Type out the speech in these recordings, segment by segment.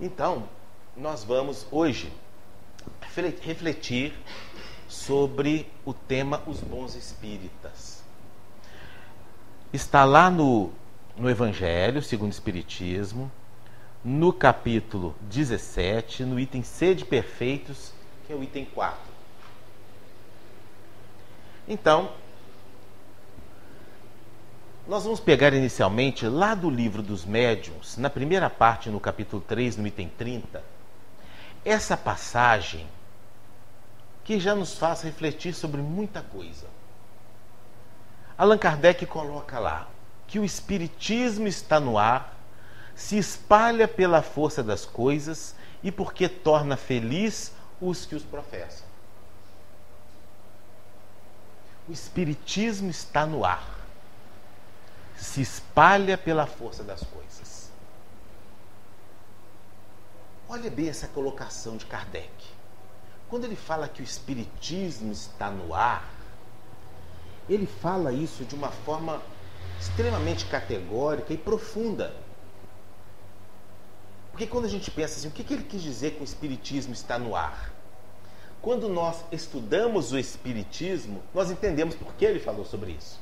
Então, nós vamos hoje refletir sobre o tema Os Bons Espíritas. Está lá no, no Evangelho, segundo o Espiritismo, no capítulo 17, no item Sede Perfeitos, que é o item 4. Então, nós vamos pegar inicialmente lá do livro dos médiuns, na primeira parte, no capítulo 3, no item 30, essa passagem que já nos faz refletir sobre muita coisa. Allan Kardec coloca lá que o Espiritismo está no ar, se espalha pela força das coisas e porque torna feliz os que os professam. O Espiritismo está no ar se espalha pela força das coisas. Olha bem essa colocação de Kardec. Quando ele fala que o Espiritismo está no ar, ele fala isso de uma forma extremamente categórica e profunda. Porque quando a gente pensa assim, o que, ele quis dizer que o Espiritismo está no ar? Quando nós estudamos o Espiritismo, nós entendemos por que ele falou sobre isso.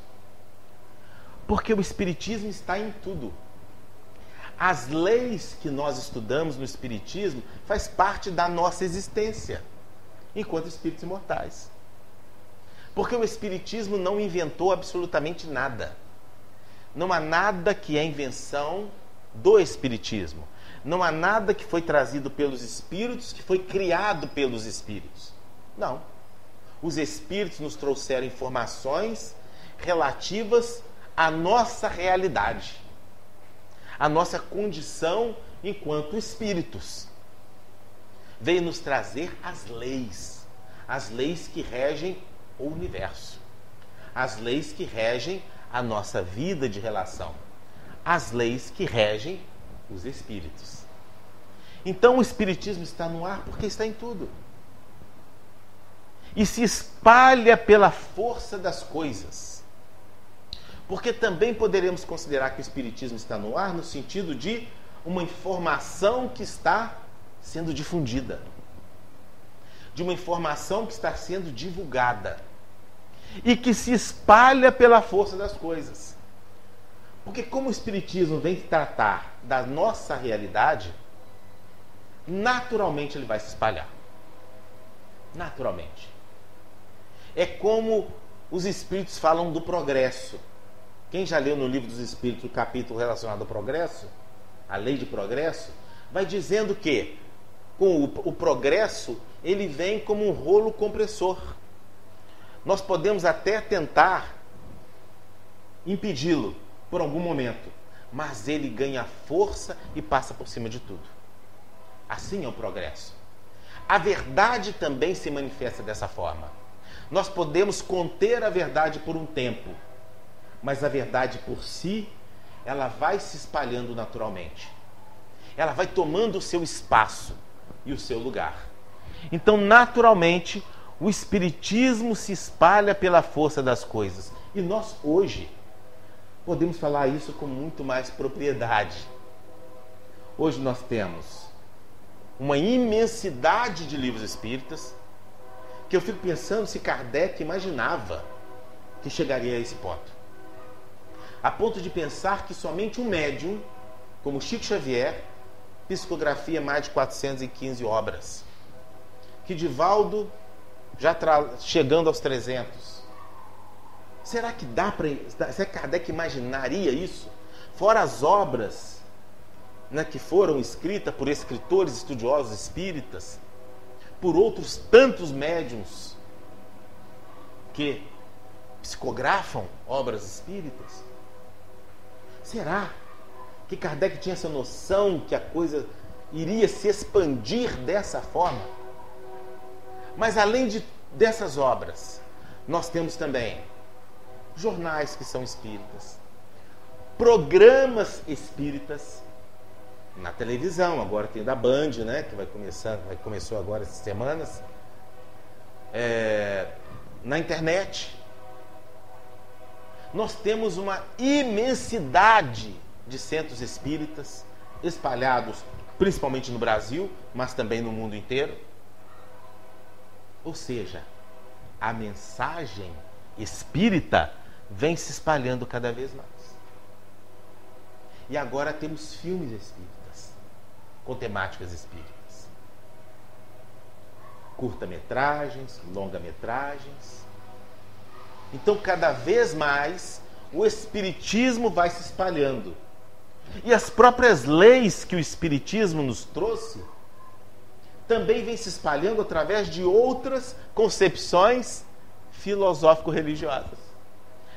Porque o Espiritismo está em tudo. As leis que nós estudamos no Espiritismo faz parte da nossa existência enquanto espíritos imortais. Porque o Espiritismo não inventou absolutamente nada. Não há nada que é invenção do Espiritismo. Não há nada que foi trazido pelos espíritos que foi criado pelos espíritos. Não. Os espíritos nos trouxeram informações relativas a nossa realidade, a nossa condição enquanto espíritos. Veio nos trazer as leis, as leis que regem o universo, as leis que regem a nossa vida de relação, as leis que regem os espíritos. Então o Espiritismo está no ar porque está em tudo. E se espalha pela força das coisas. Porque também poderemos considerar que o Espiritismo está no ar no sentido de uma informação que está sendo difundida, de uma informação que está sendo divulgada e que se espalha pela força das coisas. Porque, como o Espiritismo vem tratar da nossa realidade, naturalmente ele vai se espalhar. Naturalmente. É como os espíritos falam do progresso. Quem já leu no livro dos Espíritos o capítulo relacionado ao progresso, a lei de progresso, vai dizendo que com o, o progresso ele vem como um rolo compressor. Nós podemos até tentar impedi-lo por algum momento, mas ele ganha força e passa por cima de tudo. Assim é o progresso. A verdade também se manifesta dessa forma. Nós podemos conter a verdade por um tempo, mas a verdade por si, ela vai se espalhando naturalmente. Ela vai tomando o seu espaço e o seu lugar. Então, naturalmente, o espiritismo se espalha pela força das coisas. E nós hoje podemos falar isso com muito mais propriedade. Hoje nós temos uma imensidade de livros espíritas que eu fico pensando se Kardec imaginava que chegaria a esse ponto a ponto de pensar que somente um médium, como Chico Xavier, psicografia mais de 415 obras. Que Divaldo, já chegando aos 300. Será que dá para. Será que Kardec imaginaria isso? Fora as obras né, que foram escritas por escritores estudiosos espíritas, por outros tantos médiums que psicografam obras espíritas. Será que Kardec tinha essa noção que a coisa iria se expandir dessa forma? Mas além de, dessas obras, nós temos também jornais que são espíritas, programas espíritas na televisão, agora tem da Band, né, que vai começar, vai começou agora essas semanas, é, na internet, nós temos uma imensidade de centros espíritas espalhados principalmente no Brasil, mas também no mundo inteiro. Ou seja, a mensagem espírita vem se espalhando cada vez mais. E agora temos filmes espíritas, com temáticas espíritas. Curta-metragens, longa-metragens. Então, cada vez mais, o espiritismo vai se espalhando. E as próprias leis que o espiritismo nos trouxe também vem se espalhando através de outras concepções filosófico-religiosas,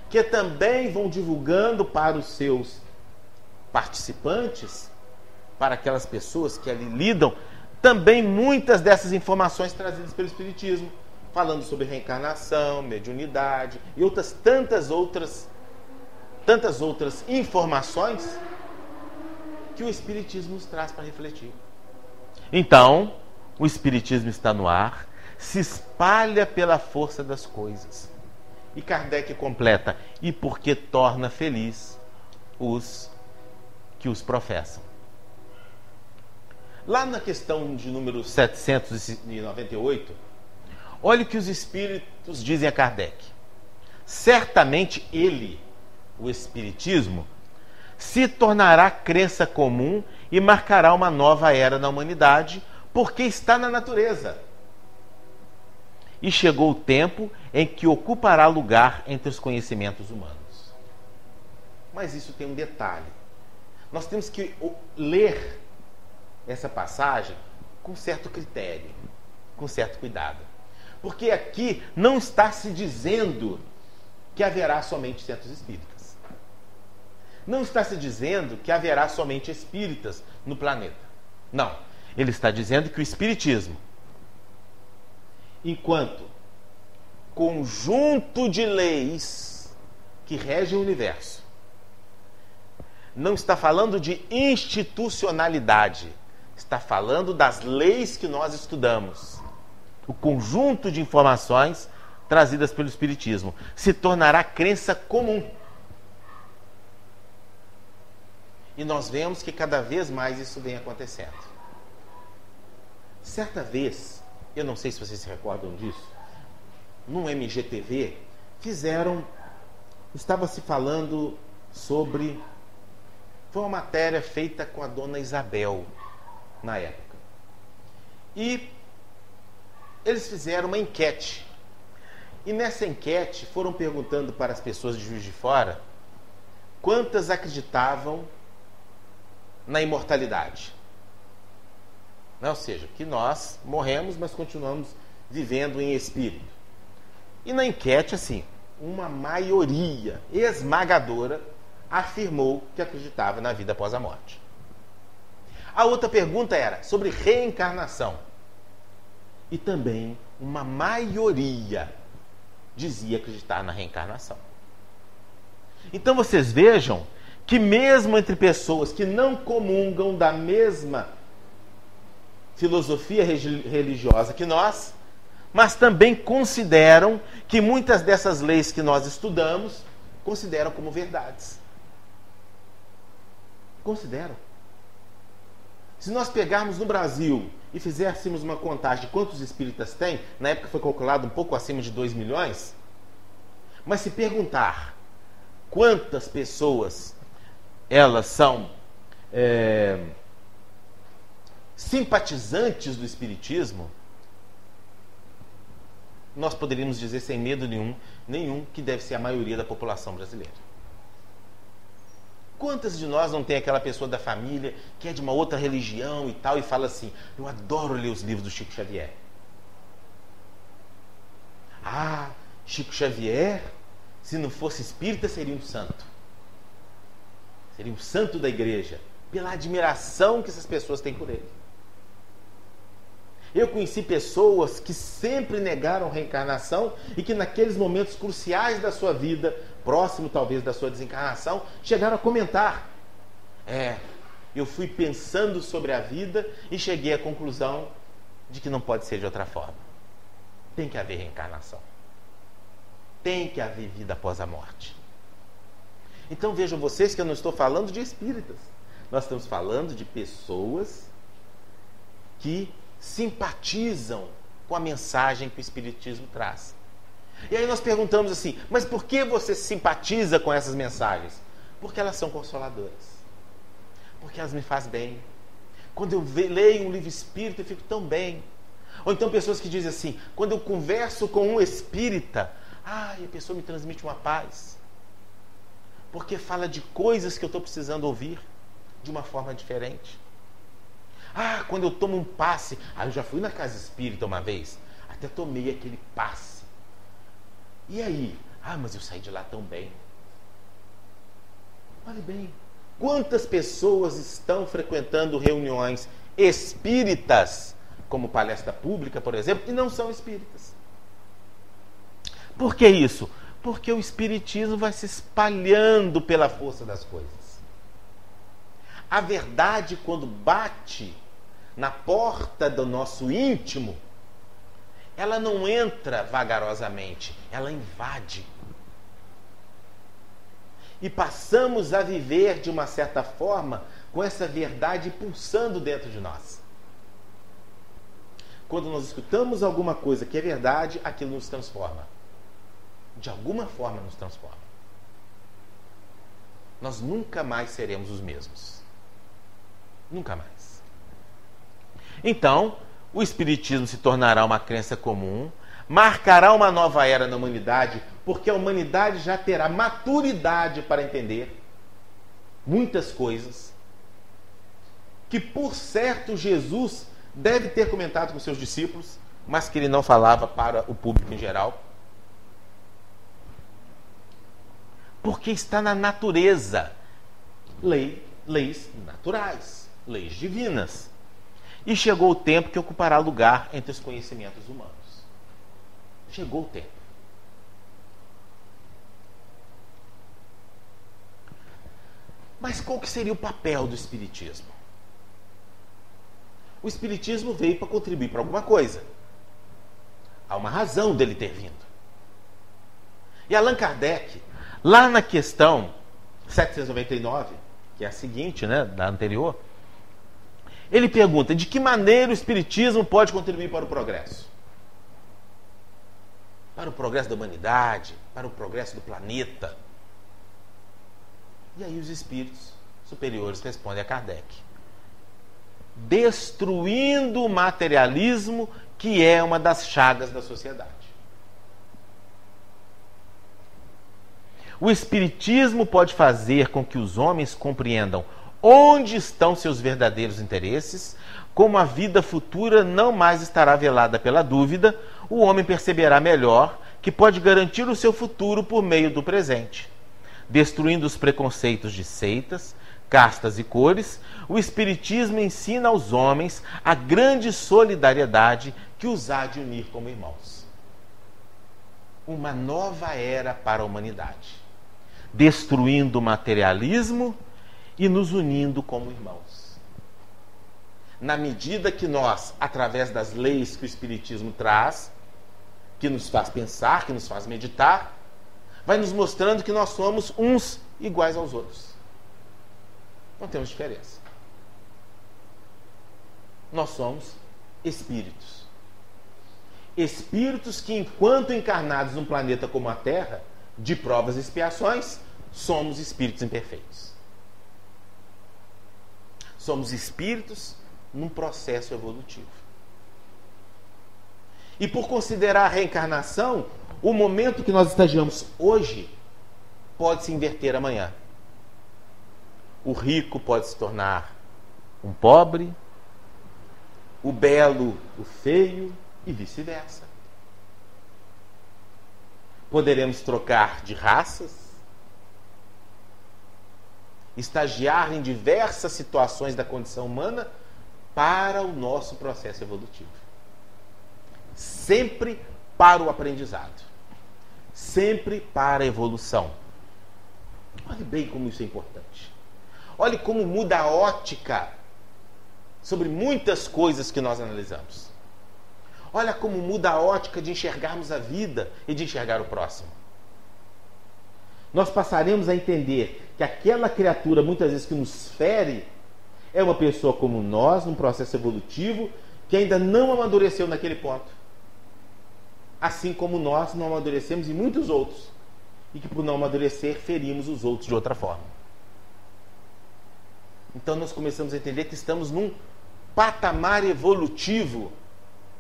que também vão divulgando para os seus participantes, para aquelas pessoas que ali lidam, também muitas dessas informações trazidas pelo Espiritismo, falando sobre reencarnação, mediunidade e outras tantas outras tantas outras informações que o Espiritismo nos traz para refletir. Então, o Espiritismo está no ar, se espalha pela força das coisas. E Kardec completa: e porque torna feliz os que os professam. Lá na questão de número 798, olhe o que os espíritos dizem a Kardec. Certamente ele, o espiritismo, se tornará crença comum e marcará uma nova era na humanidade, porque está na natureza. E chegou o tempo em que ocupará lugar entre os conhecimentos humanos. Mas isso tem um detalhe nós temos que ler essa passagem com certo critério, com certo cuidado. Porque aqui não está se dizendo que haverá somente centros espíritas. Não está se dizendo que haverá somente espíritas no planeta. Não. Ele está dizendo que o espiritismo, enquanto conjunto de leis que regem o universo, não está falando de institucionalidade, está falando das leis que nós estudamos. O conjunto de informações trazidas pelo Espiritismo se tornará crença comum. E nós vemos que cada vez mais isso vem acontecendo. Certa vez, eu não sei se vocês se recordam disso, no MGTV fizeram, estava se falando sobre foi uma matéria feita com a dona Isabel na época. E eles fizeram uma enquete. E nessa enquete foram perguntando para as pessoas de Juiz de Fora quantas acreditavam na imortalidade. Ou seja, que nós morremos, mas continuamos vivendo em espírito. E na enquete, assim, uma maioria esmagadora afirmou que acreditava na vida após a morte. A outra pergunta era sobre reencarnação. E também uma maioria dizia acreditar na reencarnação. Então vocês vejam que, mesmo entre pessoas que não comungam da mesma filosofia religiosa que nós, mas também consideram que muitas dessas leis que nós estudamos consideram como verdades. Consideram. Se nós pegarmos no Brasil e fizéssemos uma contagem de quantos espíritas tem, na época foi calculado um pouco acima de 2 milhões, mas se perguntar quantas pessoas elas são é, simpatizantes do Espiritismo, nós poderíamos dizer sem medo nenhum, nenhum que deve ser a maioria da população brasileira. Quantas de nós não tem aquela pessoa da família que é de uma outra religião e tal e fala assim: Eu adoro ler os livros do Chico Xavier. Ah, Chico Xavier, se não fosse espírita, seria um santo. Seria um santo da igreja, pela admiração que essas pessoas têm por ele. Eu conheci pessoas que sempre negaram reencarnação e que naqueles momentos cruciais da sua vida, próximo talvez da sua desencarnação, chegaram a comentar: É, eu fui pensando sobre a vida e cheguei à conclusão de que não pode ser de outra forma. Tem que haver reencarnação. Tem que haver vida após a morte. Então vejam vocês que eu não estou falando de espíritas. Nós estamos falando de pessoas que simpatizam com a mensagem que o Espiritismo traz. E aí nós perguntamos assim: mas por que você simpatiza com essas mensagens? Porque elas são consoladoras. Porque elas me fazem bem. Quando eu leio um livro espírita, eu fico tão bem. Ou então pessoas que dizem assim: quando eu converso com um espírita, ai, a pessoa me transmite uma paz. Porque fala de coisas que eu estou precisando ouvir de uma forma diferente. Ah, quando eu tomo um passe. Ah, eu já fui na casa espírita uma vez. Até tomei aquele passe. E aí? Ah, mas eu saí de lá tão bem. Olhe bem. Quantas pessoas estão frequentando reuniões espíritas, como palestra pública, por exemplo, e não são espíritas? Por que isso? Porque o espiritismo vai se espalhando pela força das coisas. A verdade, quando bate na porta do nosso íntimo, ela não entra vagarosamente, ela invade. E passamos a viver de uma certa forma com essa verdade pulsando dentro de nós. Quando nós escutamos alguma coisa que é verdade, aquilo nos transforma. De alguma forma nos transforma. Nós nunca mais seremos os mesmos. Nunca mais. Então, o Espiritismo se tornará uma crença comum, marcará uma nova era na humanidade, porque a humanidade já terá maturidade para entender muitas coisas que, por certo, Jesus deve ter comentado com seus discípulos, mas que ele não falava para o público em geral. Porque está na natureza. Lei, leis naturais leis divinas. E chegou o tempo que ocupará lugar entre os conhecimentos humanos. Chegou o tempo. Mas qual que seria o papel do Espiritismo? O Espiritismo veio para contribuir para alguma coisa. Há uma razão dele ter vindo. E Allan Kardec, lá na questão 799, que é a seguinte, né, da anterior, ele pergunta: de que maneira o Espiritismo pode contribuir para o progresso? Para o progresso da humanidade, para o progresso do planeta. E aí os espíritos superiores respondem a Kardec: destruindo o materialismo, que é uma das chagas da sociedade. O Espiritismo pode fazer com que os homens compreendam onde estão seus verdadeiros interesses, como a vida futura não mais estará velada pela dúvida, o homem perceberá melhor que pode garantir o seu futuro por meio do presente. Destruindo os preconceitos de seitas, castas e cores, o Espiritismo ensina aos homens a grande solidariedade que os há de unir como irmãos. Uma nova era para a humanidade. Destruindo o materialismo e nos unindo como irmãos. Na medida que nós, através das leis que o Espiritismo traz, que nos faz pensar, que nos faz meditar, vai nos mostrando que nós somos uns iguais aos outros. Não temos diferença. Nós somos espíritos. Espíritos que, enquanto encarnados num planeta como a Terra, de provas e expiações, somos espíritos imperfeitos. Somos espíritos num processo evolutivo. E por considerar a reencarnação, o momento que nós estagiamos hoje pode se inverter amanhã. O rico pode se tornar um pobre, o belo, o feio e vice-versa. Poderemos trocar de raças, estagiar em diversas situações da condição humana para o nosso processo evolutivo. Sempre para o aprendizado. Sempre para a evolução. Olhe bem como isso é importante. Olhe como muda a ótica sobre muitas coisas que nós analisamos. Olha como muda a ótica de enxergarmos a vida e de enxergar o próximo nós passaremos a entender que aquela criatura, muitas vezes, que nos fere, é uma pessoa como nós, num processo evolutivo, que ainda não amadureceu naquele ponto. Assim como nós não amadurecemos e muitos outros. E que por não amadurecer, ferimos os outros de outra forma. Então nós começamos a entender que estamos num patamar evolutivo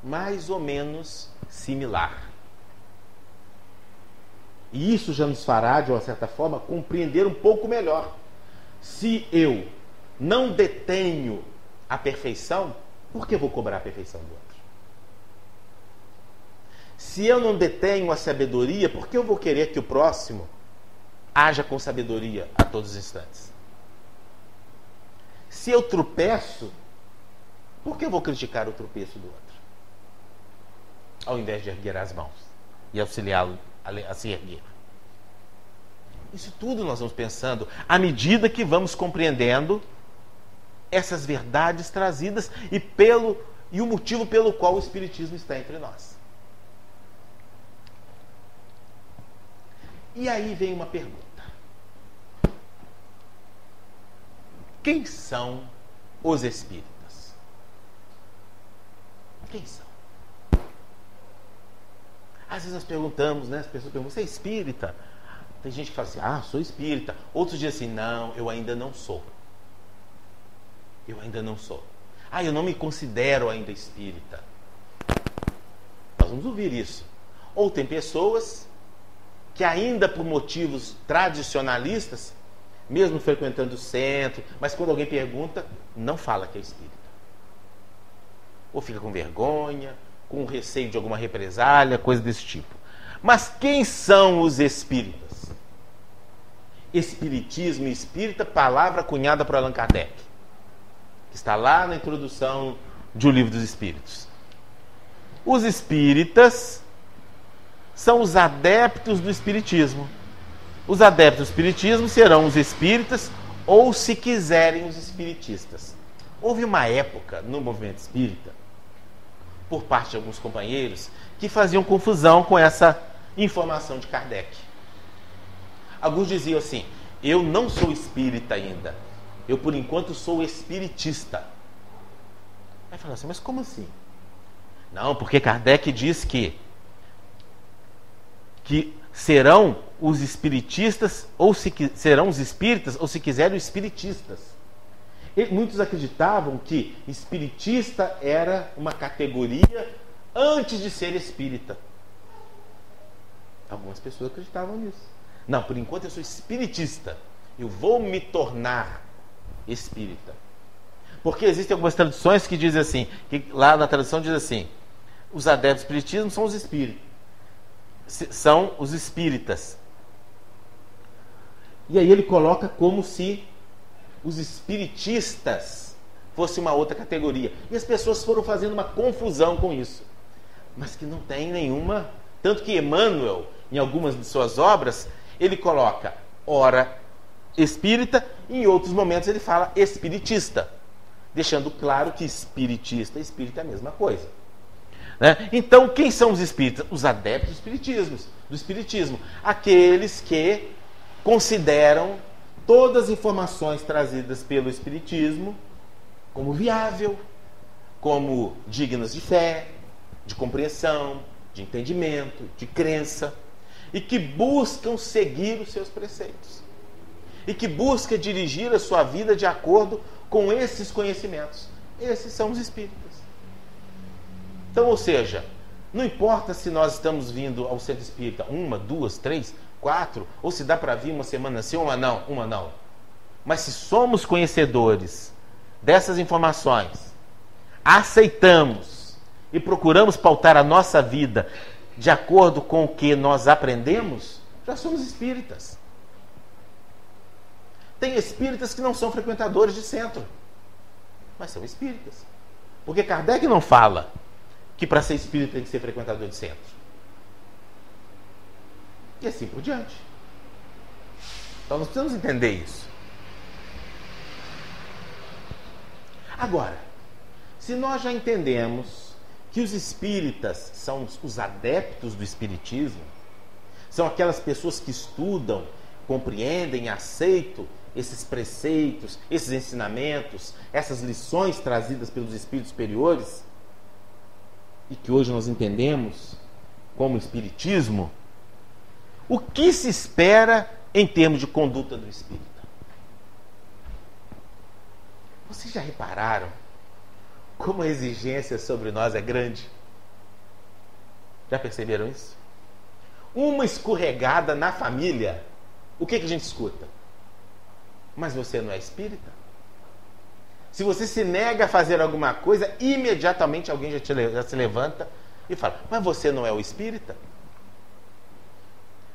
mais ou menos similar. E isso já nos fará, de uma certa forma, compreender um pouco melhor. Se eu não detenho a perfeição, por que vou cobrar a perfeição do outro? Se eu não detenho a sabedoria, por que eu vou querer que o próximo haja com sabedoria a todos os instantes? Se eu tropeço, por que eu vou criticar o tropeço do outro? Ao invés de erguer as mãos e auxiliá-lo a se erguer. Isso tudo nós vamos pensando à medida que vamos compreendendo essas verdades trazidas e pelo e o motivo pelo qual o espiritismo está entre nós. E aí vem uma pergunta. Quem são os espíritas? Quem são? Às vezes nós perguntamos, né? As pessoas perguntam, você é espírita? Tem gente que fala assim, ah, sou espírita. Outros dizem assim, não, eu ainda não sou. Eu ainda não sou. Ah, eu não me considero ainda espírita. Nós vamos ouvir isso. Ou tem pessoas que ainda por motivos tradicionalistas mesmo frequentando o centro, mas quando alguém pergunta, não fala que é espírita. Ou fica com vergonha, com receio de alguma represália, coisa desse tipo. Mas quem são os espíritas? Espiritismo e espírita, palavra cunhada por Allan Kardec. Que está lá na introdução de O Livro dos Espíritos. Os espíritas são os adeptos do espiritismo os adeptos do espiritismo serão os espíritas ou, se quiserem, os espiritistas. Houve uma época no movimento espírita, por parte de alguns companheiros, que faziam confusão com essa informação de Kardec. Alguns diziam assim: Eu não sou espírita ainda, eu por enquanto sou espiritista. Aí fala assim: Mas como assim? Não, porque Kardec diz que, que serão os espiritistas, ou se, serão os espíritas, ou se quiserem, os espiritistas. E muitos acreditavam que espiritista era uma categoria antes de ser espírita. Algumas pessoas acreditavam nisso. Não, por enquanto eu sou espiritista. Eu vou me tornar espírita. Porque existem algumas traduções que dizem assim, que lá na tradução diz assim, os adeptos do espiritismo são os espíritos. São os espíritas. E aí ele coloca como se os espiritistas fosse uma outra categoria. E as pessoas foram fazendo uma confusão com isso. Mas que não tem nenhuma. Tanto que Emmanuel, em algumas de suas obras, ele coloca ora espírita, e em outros momentos ele fala espiritista, deixando claro que espiritista e espírita é a mesma coisa. Né? Então, quem são os espíritas? Os adeptos do espiritismo, do espiritismo, aqueles que consideram todas as informações trazidas pelo Espiritismo como viável, como dignas de fé, de compreensão, de entendimento, de crença, e que buscam seguir os seus preceitos. E que busca dirigir a sua vida de acordo com esses conhecimentos. Esses são os espíritas. Então, ou seja, não importa se nós estamos vindo ao centro espírita uma, duas, três, quatro, ou se dá para vir uma semana sim, uma não, uma não. Mas se somos conhecedores dessas informações, aceitamos e procuramos pautar a nossa vida de acordo com o que nós aprendemos, já somos espíritas. Tem espíritas que não são frequentadores de centro, mas são espíritas. Porque Kardec não fala que para ser espírita tem que ser frequentador de centro. E assim por diante. Então nós precisamos entender isso. Agora, se nós já entendemos que os espíritas são os adeptos do espiritismo, são aquelas pessoas que estudam, compreendem, aceitam esses preceitos, esses ensinamentos, essas lições trazidas pelos espíritos superiores, e que hoje nós entendemos como espiritismo, o que se espera em termos de conduta do espírita? Vocês já repararam como a exigência sobre nós é grande? Já perceberam isso? Uma escorregada na família, o que, que a gente escuta? Mas você não é espírita? Se você se nega a fazer alguma coisa, imediatamente alguém já, te, já se levanta e fala: Mas você não é o espírita?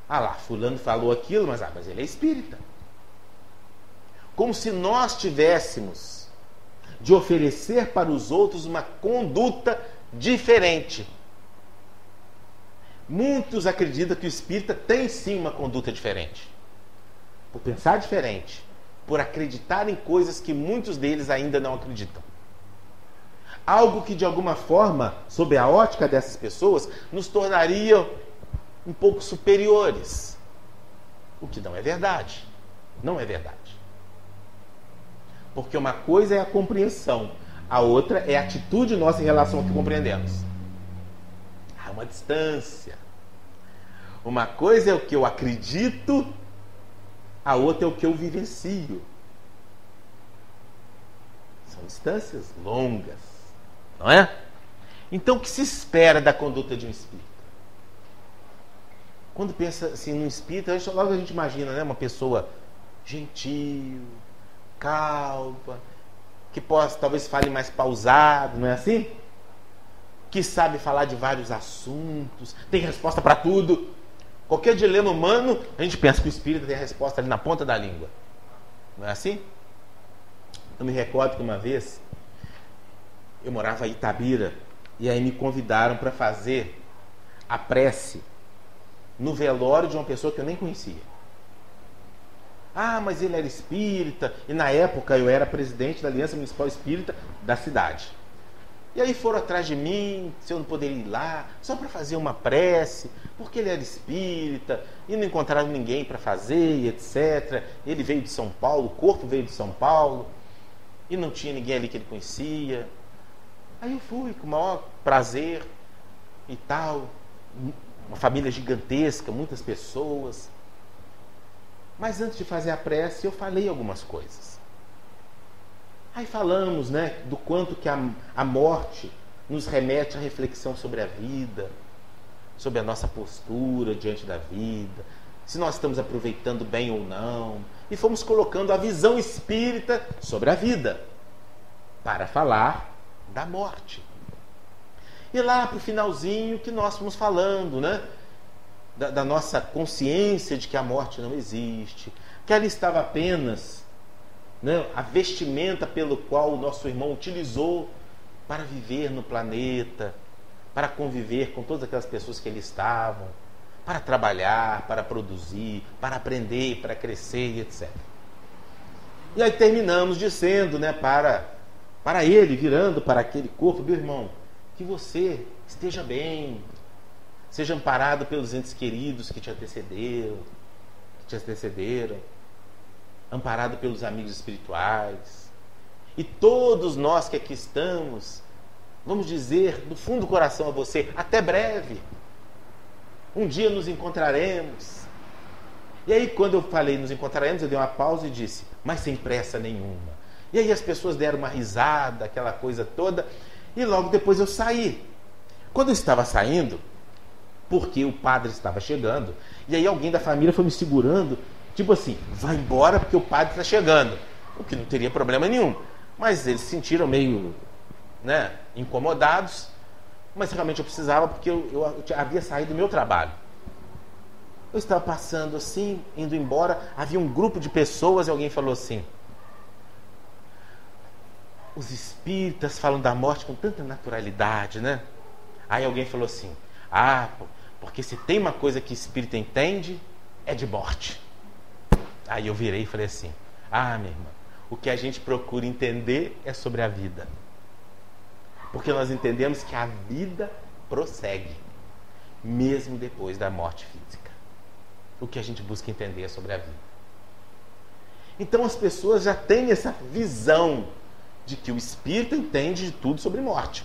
Ah lá, Fulano falou aquilo, mas, ah, mas ele é espírita. Como se nós tivéssemos de oferecer para os outros uma conduta diferente. Muitos acreditam que o espírita tem sim uma conduta diferente. Por pensar diferente, por acreditar em coisas que muitos deles ainda não acreditam. Algo que de alguma forma, sob a ótica dessas pessoas, nos tornaria um pouco superiores. O que não é verdade. Não é verdade. Porque uma coisa é a compreensão, a outra é a atitude nossa em relação ao que compreendemos. Há uma distância. Uma coisa é o que eu acredito a outra é o que eu vivencio. São distâncias longas, não é? Então, o que se espera da conduta de um espírito? Quando pensa assim num espírito, logo a gente imagina né, uma pessoa gentil, calma, que possa, talvez fale mais pausado, não é assim? Que sabe falar de vários assuntos, tem resposta para tudo. Qualquer dilema humano, a gente pensa que o espírito tem a resposta ali na ponta da língua. Não é assim? Eu me recordo que uma vez eu morava em Itabira e aí me convidaram para fazer a prece no velório de uma pessoa que eu nem conhecia. Ah, mas ele era espírita e na época eu era presidente da Aliança Municipal Espírita da cidade. E aí foram atrás de mim, se eu não poderia ir lá, só para fazer uma prece, porque ele era espírita e não encontraram ninguém para fazer, etc. Ele veio de São Paulo, o corpo veio de São Paulo, e não tinha ninguém ali que ele conhecia. Aí eu fui com o maior prazer e tal, uma família gigantesca, muitas pessoas. Mas antes de fazer a prece, eu falei algumas coisas. Aí falamos né, do quanto que a, a morte nos remete à reflexão sobre a vida, sobre a nossa postura diante da vida, se nós estamos aproveitando bem ou não. E fomos colocando a visão espírita sobre a vida, para falar da morte. E lá para o finalzinho que nós fomos falando, né? Da, da, nossa consciência de que a morte não existe, que ela estava apenas né, a vestimenta pelo qual o nosso irmão utilizou para viver no planeta, para conviver com todas aquelas pessoas que ali estavam, para trabalhar, para produzir, para aprender, para crescer, etc. E aí terminamos dizendo, né, para, para ele, virando para aquele corpo, meu irmão, que você esteja bem, seja amparado pelos entes queridos que te antecederam, que te antecederam amparado pelos amigos espirituais. E todos nós que aqui estamos, vamos dizer do fundo do coração a você: até breve. Um dia nos encontraremos. E aí, quando eu falei nos encontraremos, eu dei uma pausa e disse: mas sem pressa nenhuma. E aí as pessoas deram uma risada, aquela coisa toda, e logo depois eu saí. Quando eu estava saindo, porque o padre estava chegando, e aí alguém da família foi me segurando Tipo assim, vai embora porque o padre está chegando. O que não teria problema nenhum. Mas eles se sentiram meio né, incomodados. Mas realmente eu precisava porque eu, eu, eu havia saído do meu trabalho. Eu estava passando assim, indo embora. Havia um grupo de pessoas e alguém falou assim: Os espíritas falam da morte com tanta naturalidade, né? Aí alguém falou assim: Ah, porque se tem uma coisa que espírito entende, é de morte. Aí eu virei e falei assim: Ah, minha irmã, o que a gente procura entender é sobre a vida. Porque nós entendemos que a vida prossegue, mesmo depois da morte física. O que a gente busca entender é sobre a vida. Então as pessoas já têm essa visão de que o espírito entende de tudo sobre morte.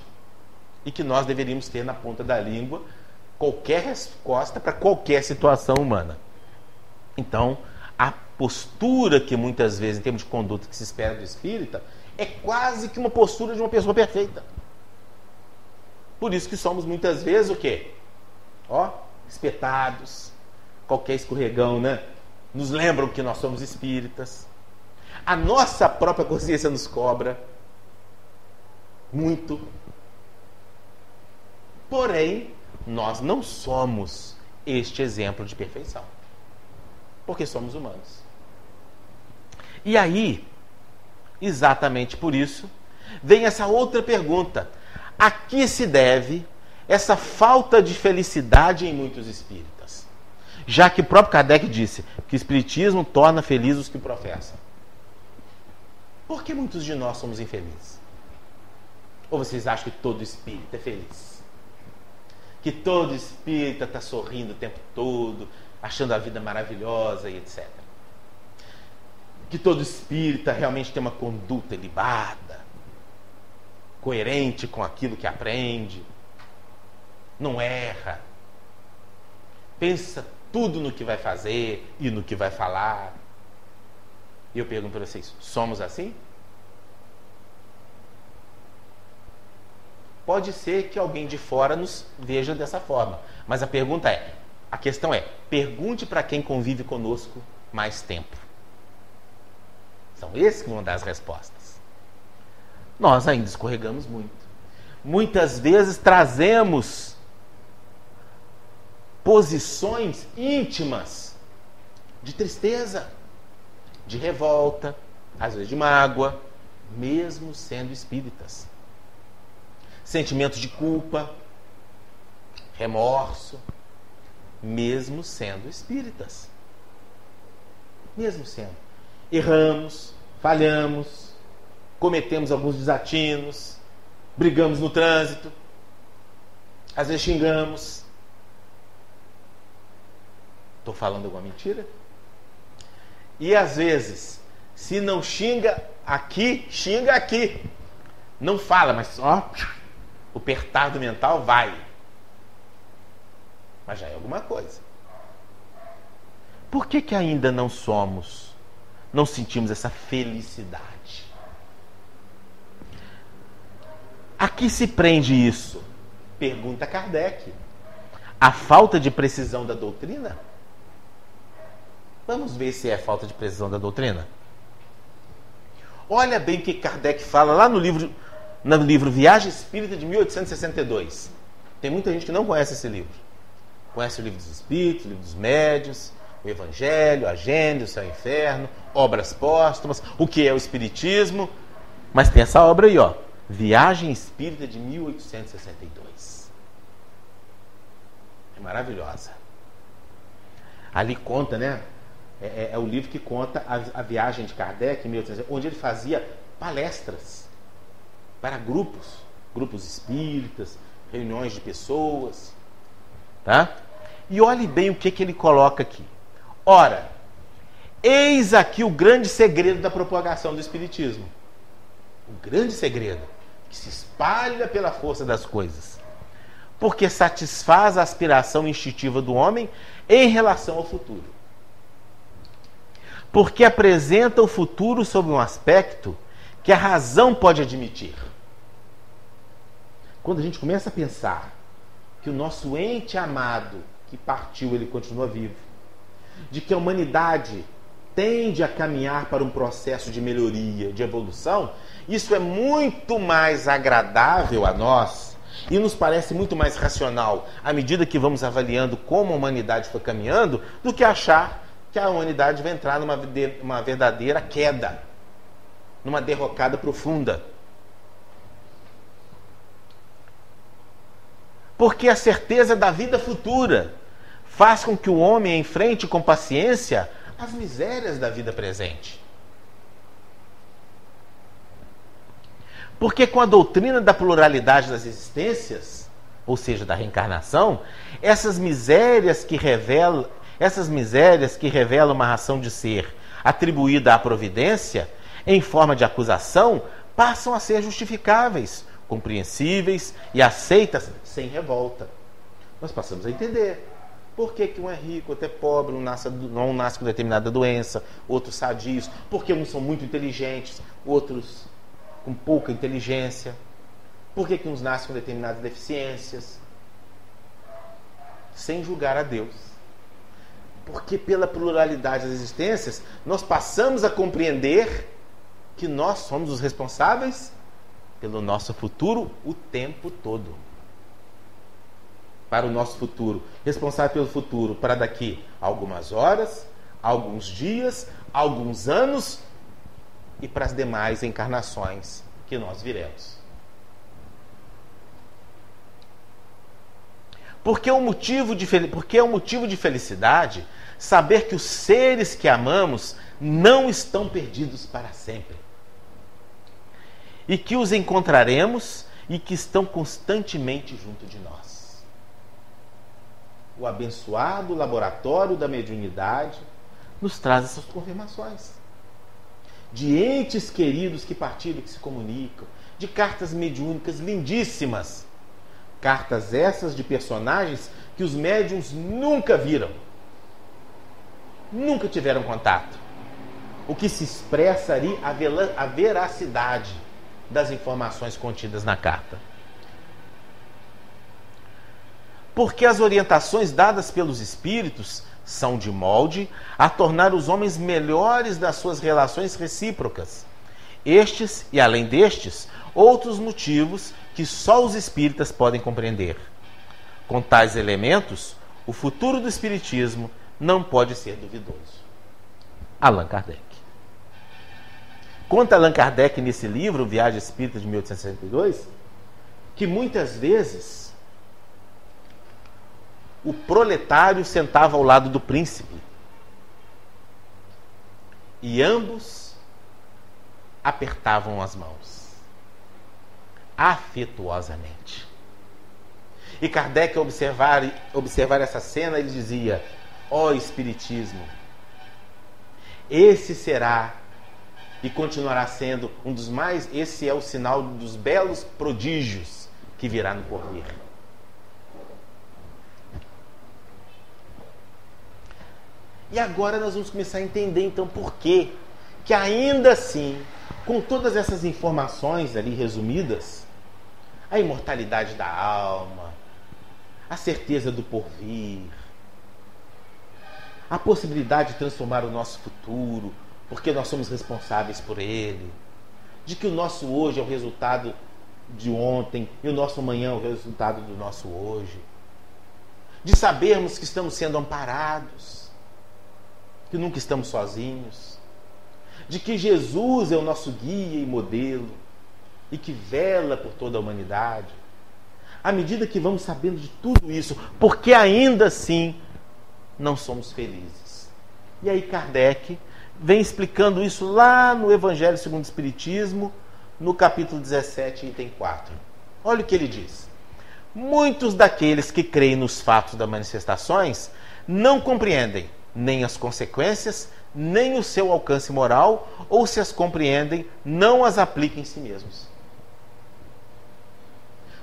e que nós deveríamos ter na ponta da língua qualquer resposta para qualquer situação humana. Então, a postura que muitas vezes, em termos de conduta, que se espera do espírita, é quase que uma postura de uma pessoa perfeita. Por isso que somos muitas vezes o quê? Ó, espetados, qualquer escorregão, né? Nos lembram que nós somos espíritas. A nossa própria consciência nos cobra muito. Porém, nós não somos este exemplo de perfeição. Porque somos humanos. E aí, exatamente por isso, vem essa outra pergunta: a que se deve essa falta de felicidade em muitos espíritas? Já que o próprio Kardec disse que o espiritismo torna felizes os que professam. Por que muitos de nós somos infelizes? Ou vocês acham que todo espírita é feliz? Que todo espírita está sorrindo o tempo todo, achando a vida maravilhosa e etc. Que todo espírita realmente tem uma conduta ilibada, coerente com aquilo que aprende, não erra, pensa tudo no que vai fazer e no que vai falar. E eu pergunto para vocês: somos assim? Pode ser que alguém de fora nos veja dessa forma, mas a pergunta é: a questão é, pergunte para quem convive conosco mais tempo. São esses que vão dar as respostas. Nós ainda escorregamos muito. Muitas vezes trazemos posições íntimas de tristeza, de revolta, às vezes de mágoa, mesmo sendo espíritas. Sentimentos de culpa, remorso, mesmo sendo espíritas. Mesmo sendo. Erramos, falhamos, cometemos alguns desatinos, brigamos no trânsito, às vezes xingamos. Estou falando alguma mentira? E às vezes, se não xinga aqui, xinga aqui. Não fala, mas só o pertado mental vai. Mas já é alguma coisa. Por que, que ainda não somos, não sentimos essa felicidade? A que se prende isso? Pergunta Kardec. A falta de precisão da doutrina? Vamos ver se é falta de precisão da doutrina. Olha bem o que Kardec fala lá no livro, no livro Viagem Espírita de 1862. Tem muita gente que não conhece esse livro. Conhece o livro dos Espíritos, o livro dos Médios, o Evangelho, a Gênesis, o Céu e o Inferno, obras póstumas, o que é o Espiritismo. Mas tem essa obra aí, ó. Viagem Espírita de 1862. É maravilhosa. Ali conta, né? É, é, é o livro que conta a, a viagem de Kardec em 1860, onde ele fazia palestras para grupos, grupos espíritas, reuniões de pessoas. Tá? E olhe bem o que, que ele coloca aqui. Ora, eis aqui o grande segredo da propagação do Espiritismo. O grande segredo que se espalha pela força das coisas. Porque satisfaz a aspiração instintiva do homem em relação ao futuro. Porque apresenta o futuro sob um aspecto que a razão pode admitir. Quando a gente começa a pensar que o nosso ente amado que partiu, ele continua vivo, de que a humanidade tende a caminhar para um processo de melhoria, de evolução, isso é muito mais agradável a nós e nos parece muito mais racional à medida que vamos avaliando como a humanidade foi caminhando, do que achar que a humanidade vai entrar numa uma verdadeira queda, numa derrocada profunda. Porque a certeza da vida futura faz com que o homem enfrente com paciência as misérias da vida presente. Porque com a doutrina da pluralidade das existências, ou seja, da reencarnação, essas misérias que revelam, essas misérias que revelam uma ração de ser atribuída à providência em forma de acusação, passam a ser justificáveis compreensíveis e aceitas sem revolta. Nós passamos a entender por que, que um é rico, outro é pobre, um nasce, não nasce com determinada doença, outros sadios, porque uns são muito inteligentes, outros com pouca inteligência, por que, que uns nascem com determinadas deficiências, sem julgar a Deus. Porque pela pluralidade das existências, nós passamos a compreender que nós somos os responsáveis pelo nosso futuro o tempo todo para o nosso futuro, responsável pelo futuro para daqui algumas horas, alguns dias, alguns anos e para as demais encarnações que nós viremos. Porque é um motivo de, porque é um motivo de felicidade saber que os seres que amamos não estão perdidos para sempre. E que os encontraremos e que estão constantemente junto de nós o abençoado laboratório da mediunidade, nos traz essas confirmações. De entes queridos que partilham, que se comunicam, de cartas mediúnicas lindíssimas. Cartas essas de personagens que os médiums nunca viram, nunca tiveram contato. O que se expressa ali a veracidade das informações contidas na carta porque as orientações dadas pelos espíritos são de molde a tornar os homens melhores das suas relações recíprocas. Estes, e além destes, outros motivos que só os espíritas podem compreender. Com tais elementos, o futuro do espiritismo não pode ser duvidoso. Allan Kardec. Conta Allan Kardec nesse livro, Viagem Espírita de 1862, que muitas vezes o proletário sentava ao lado do príncipe. E ambos apertavam as mãos, afetuosamente. E Kardec, ao observar, observar essa cena, ele dizia: Ó oh, Espiritismo, esse será e continuará sendo um dos mais, esse é o sinal dos belos prodígios que virá no porvir. E agora nós vamos começar a entender então por quê que ainda assim, com todas essas informações ali resumidas, a imortalidade da alma, a certeza do porvir, a possibilidade de transformar o nosso futuro, porque nós somos responsáveis por ele, de que o nosso hoje é o resultado de ontem e o nosso amanhã é o resultado do nosso hoje, de sabermos que estamos sendo amparados que nunca estamos sozinhos, de que Jesus é o nosso guia e modelo e que vela por toda a humanidade. À medida que vamos sabendo de tudo isso, porque ainda assim não somos felizes. E aí Kardec vem explicando isso lá no Evangelho segundo o Espiritismo, no capítulo 17, item 4. Olha o que ele diz. Muitos daqueles que creem nos fatos das manifestações não compreendem nem as consequências, nem o seu alcance moral, ou se as compreendem, não as apliquem em si mesmos.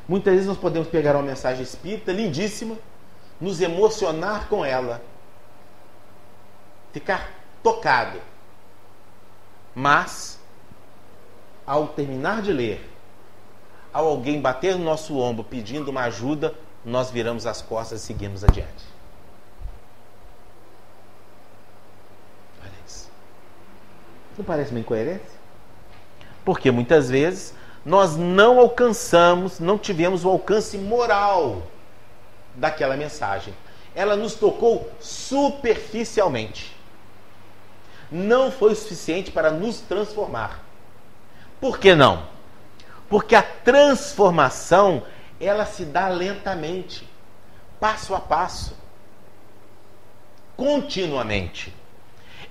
Muitas vezes nós podemos pegar uma mensagem espírita lindíssima, nos emocionar com ela, ficar tocado, mas, ao terminar de ler, ao alguém bater no nosso ombro pedindo uma ajuda, nós viramos as costas e seguimos adiante. Não parece uma incoerência? Porque muitas vezes nós não alcançamos, não tivemos o alcance moral daquela mensagem. Ela nos tocou superficialmente. Não foi o suficiente para nos transformar. Por que não? Porque a transformação ela se dá lentamente, passo a passo, continuamente.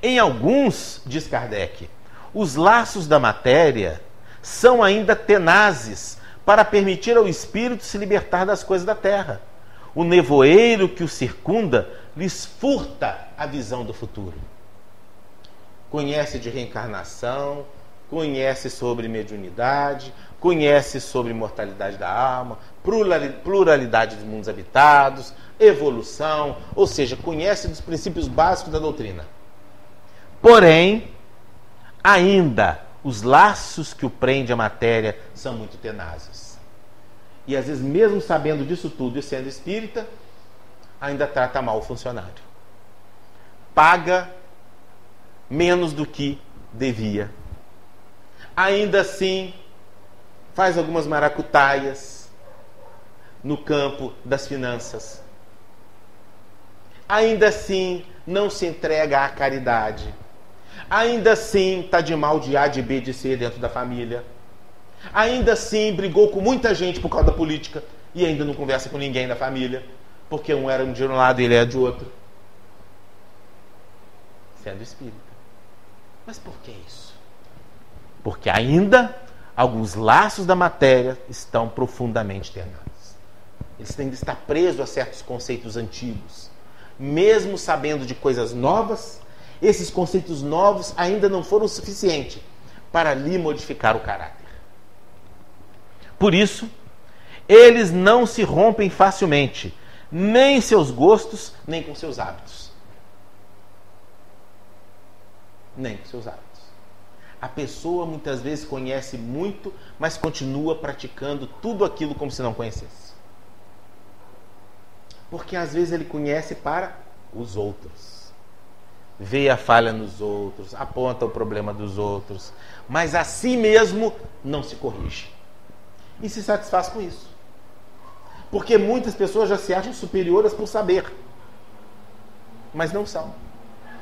Em alguns, diz Kardec, os laços da matéria são ainda tenazes para permitir ao espírito se libertar das coisas da terra. O nevoeiro que o circunda lhes furta a visão do futuro. Conhece de reencarnação, conhece sobre mediunidade, conhece sobre mortalidade da alma, pluralidade dos mundos habitados, evolução, ou seja, conhece dos princípios básicos da doutrina. Porém, ainda os laços que o prende à matéria são muito tenazes. E às vezes, mesmo sabendo disso tudo e sendo espírita, ainda trata mal o funcionário. Paga menos do que devia. Ainda assim, faz algumas maracutaias no campo das finanças. Ainda assim, não se entrega à caridade Ainda assim está de mal de A, de B, de C dentro da família. Ainda assim brigou com muita gente por causa da política e ainda não conversa com ninguém da família, porque um era de um lado e ele é de outro. Sendo espírita. Mas por que isso? Porque ainda alguns laços da matéria estão profundamente ternados. Eles têm de estar presos a certos conceitos antigos. Mesmo sabendo de coisas novas, esses conceitos novos ainda não foram suficientes para lhe modificar o caráter. Por isso, eles não se rompem facilmente, nem seus gostos, nem com seus hábitos. Nem com seus hábitos. A pessoa muitas vezes conhece muito, mas continua praticando tudo aquilo como se não conhecesse. Porque às vezes ele conhece para os outros vê a falha nos outros, aponta o problema dos outros, mas a si mesmo não se corrige. E se satisfaz com isso. Porque muitas pessoas já se acham superiores por saber, mas não são.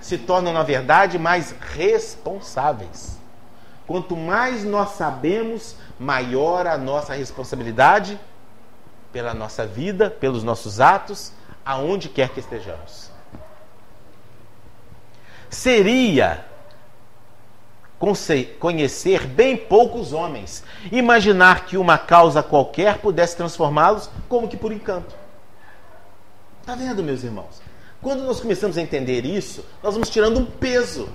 Se tornam, na verdade, mais responsáveis. Quanto mais nós sabemos, maior a nossa responsabilidade pela nossa vida, pelos nossos atos, aonde quer que estejamos seria conhecer bem poucos homens, imaginar que uma causa qualquer pudesse transformá-los como que por encanto. Está vendo, meus irmãos? Quando nós começamos a entender isso, nós vamos tirando um peso.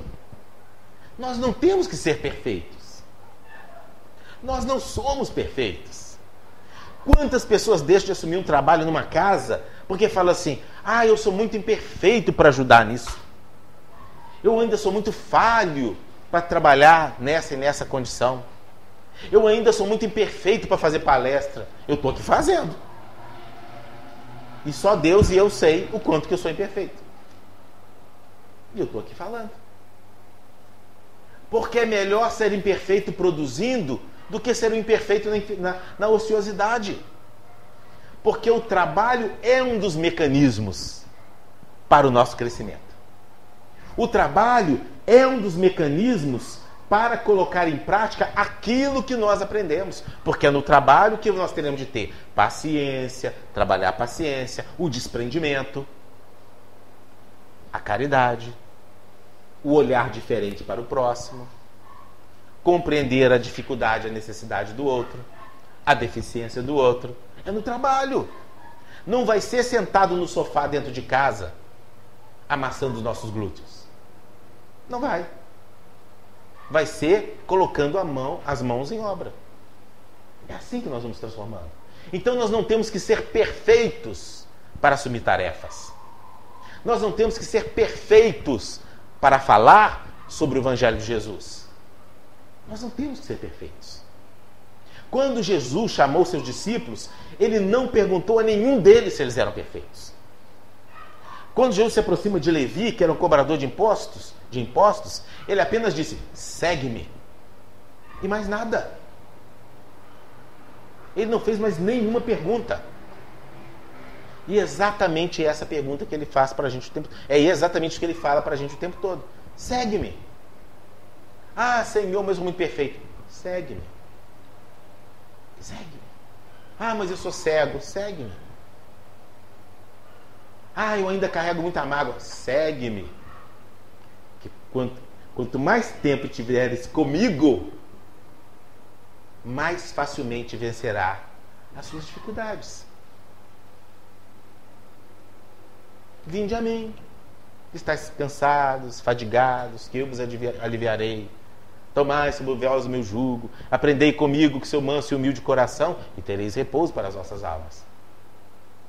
Nós não temos que ser perfeitos. Nós não somos perfeitos. Quantas pessoas deixam de assumir um trabalho numa casa porque falam assim: ah, eu sou muito imperfeito para ajudar nisso. Eu ainda sou muito falho para trabalhar nessa e nessa condição. Eu ainda sou muito imperfeito para fazer palestra. Eu estou aqui fazendo. E só Deus e eu sei o quanto que eu sou imperfeito. E eu estou aqui falando. Porque é melhor ser imperfeito produzindo do que ser um imperfeito na, na, ociosidade. Porque o trabalho é um dos mecanismos para o nosso crescimento. O trabalho é um dos mecanismos para colocar em prática aquilo que nós aprendemos. Porque é no trabalho que nós teremos de ter paciência, trabalhar a paciência, o desprendimento, a caridade, o olhar diferente para o próximo, compreender a dificuldade, a necessidade do outro, a deficiência do outro. É no trabalho. Não vai ser sentado no sofá dentro de casa, amassando os nossos glúteos. Não vai. Vai ser colocando a mão, as mãos em obra. É assim que nós vamos transformando. Então nós não temos que ser perfeitos para assumir tarefas. Nós não temos que ser perfeitos para falar sobre o Evangelho de Jesus. Nós não temos que ser perfeitos. Quando Jesus chamou seus discípulos, ele não perguntou a nenhum deles se eles eram perfeitos. Quando Jesus se aproxima de Levi, que era um cobrador de impostos, de impostos, ele apenas disse: segue-me. E mais nada. Ele não fez mais nenhuma pergunta. E exatamente essa pergunta que ele faz para a gente o tempo É exatamente o que ele fala para a gente o tempo todo. Segue-me. Ah, Senhor, mas eu muito perfeito. Segue-me. Segue-me. Ah, mas eu sou cego. Segue-me. Ah, eu ainda carrego muita mágoa. Segue-me. Quanto, quanto mais tempo tiveres comigo, mais facilmente vencerá as suas dificuldades. Vinde a mim. Estais cansados, fadigados, que eu vos aliviarei. Tomai sobre vós o meu jugo, aprendei comigo que sou manso e humilde coração, e tereis repouso para as vossas almas.